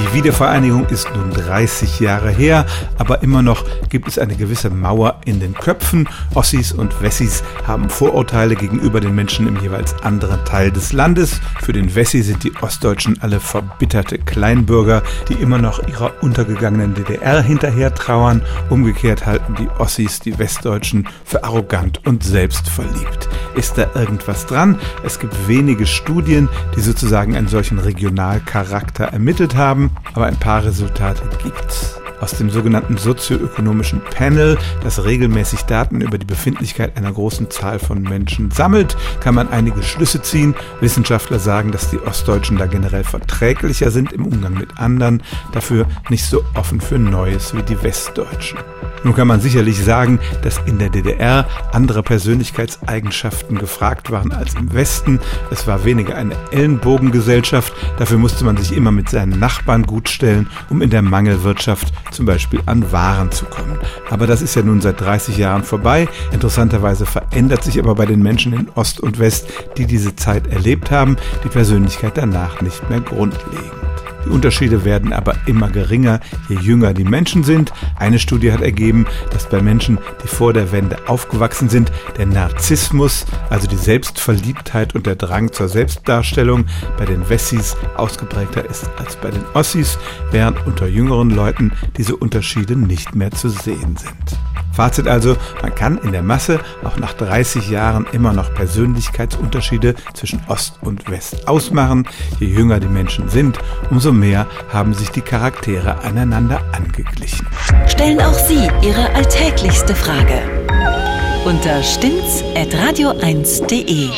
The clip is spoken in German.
Die Wiedervereinigung ist nun 30 Jahre her, aber immer noch gibt es eine gewisse Mauer in den Köpfen. Ossis und Wessis haben Vorurteile gegenüber den Menschen im jeweils anderen Teil des Landes. Für den Wessi sind die Ostdeutschen alle verbitterte Kleinbürger, die immer noch ihrer untergegangenen DDR hinterher trauern. Umgekehrt halten die Ossis die Westdeutschen für arrogant und selbstverliebt. Ist da irgendwas dran? Es gibt wenige Studien, die sozusagen einen solchen Regionalcharakter ermittelt haben, aber ein paar Resultate gibt's. Aus dem sogenannten sozioökonomischen Panel, das regelmäßig Daten über die Befindlichkeit einer großen Zahl von Menschen sammelt, kann man einige Schlüsse ziehen. Wissenschaftler sagen, dass die Ostdeutschen da generell verträglicher sind im Umgang mit anderen, dafür nicht so offen für Neues wie die Westdeutschen. Nun kann man sicherlich sagen, dass in der DDR andere Persönlichkeitseigenschaften gefragt waren als im Westen. Es war weniger eine Ellenbogengesellschaft, dafür musste man sich immer mit seinen Nachbarn gutstellen, um in der Mangelwirtschaft zum Beispiel an Waren zu kommen. Aber das ist ja nun seit 30 Jahren vorbei. Interessanterweise verändert sich aber bei den Menschen in Ost und West, die diese Zeit erlebt haben, die Persönlichkeit danach nicht mehr grundlegend. Die Unterschiede werden aber immer geringer, je jünger die Menschen sind. Eine Studie hat ergeben, dass bei Menschen, die vor der Wende aufgewachsen sind, der Narzissmus, also die Selbstverliebtheit und der Drang zur Selbstdarstellung bei den Wessis ausgeprägter ist als bei den Ossis, während unter jüngeren Leuten diese Unterschiede nicht mehr zu sehen sind. Fazit also, man kann in der Masse auch nach 30 Jahren immer noch Persönlichkeitsunterschiede zwischen Ost und West ausmachen. Je jünger die Menschen sind, umso mehr haben sich die Charaktere aneinander angeglichen. Stellen auch Sie Ihre alltäglichste Frage unter stimmtz.radio1.de.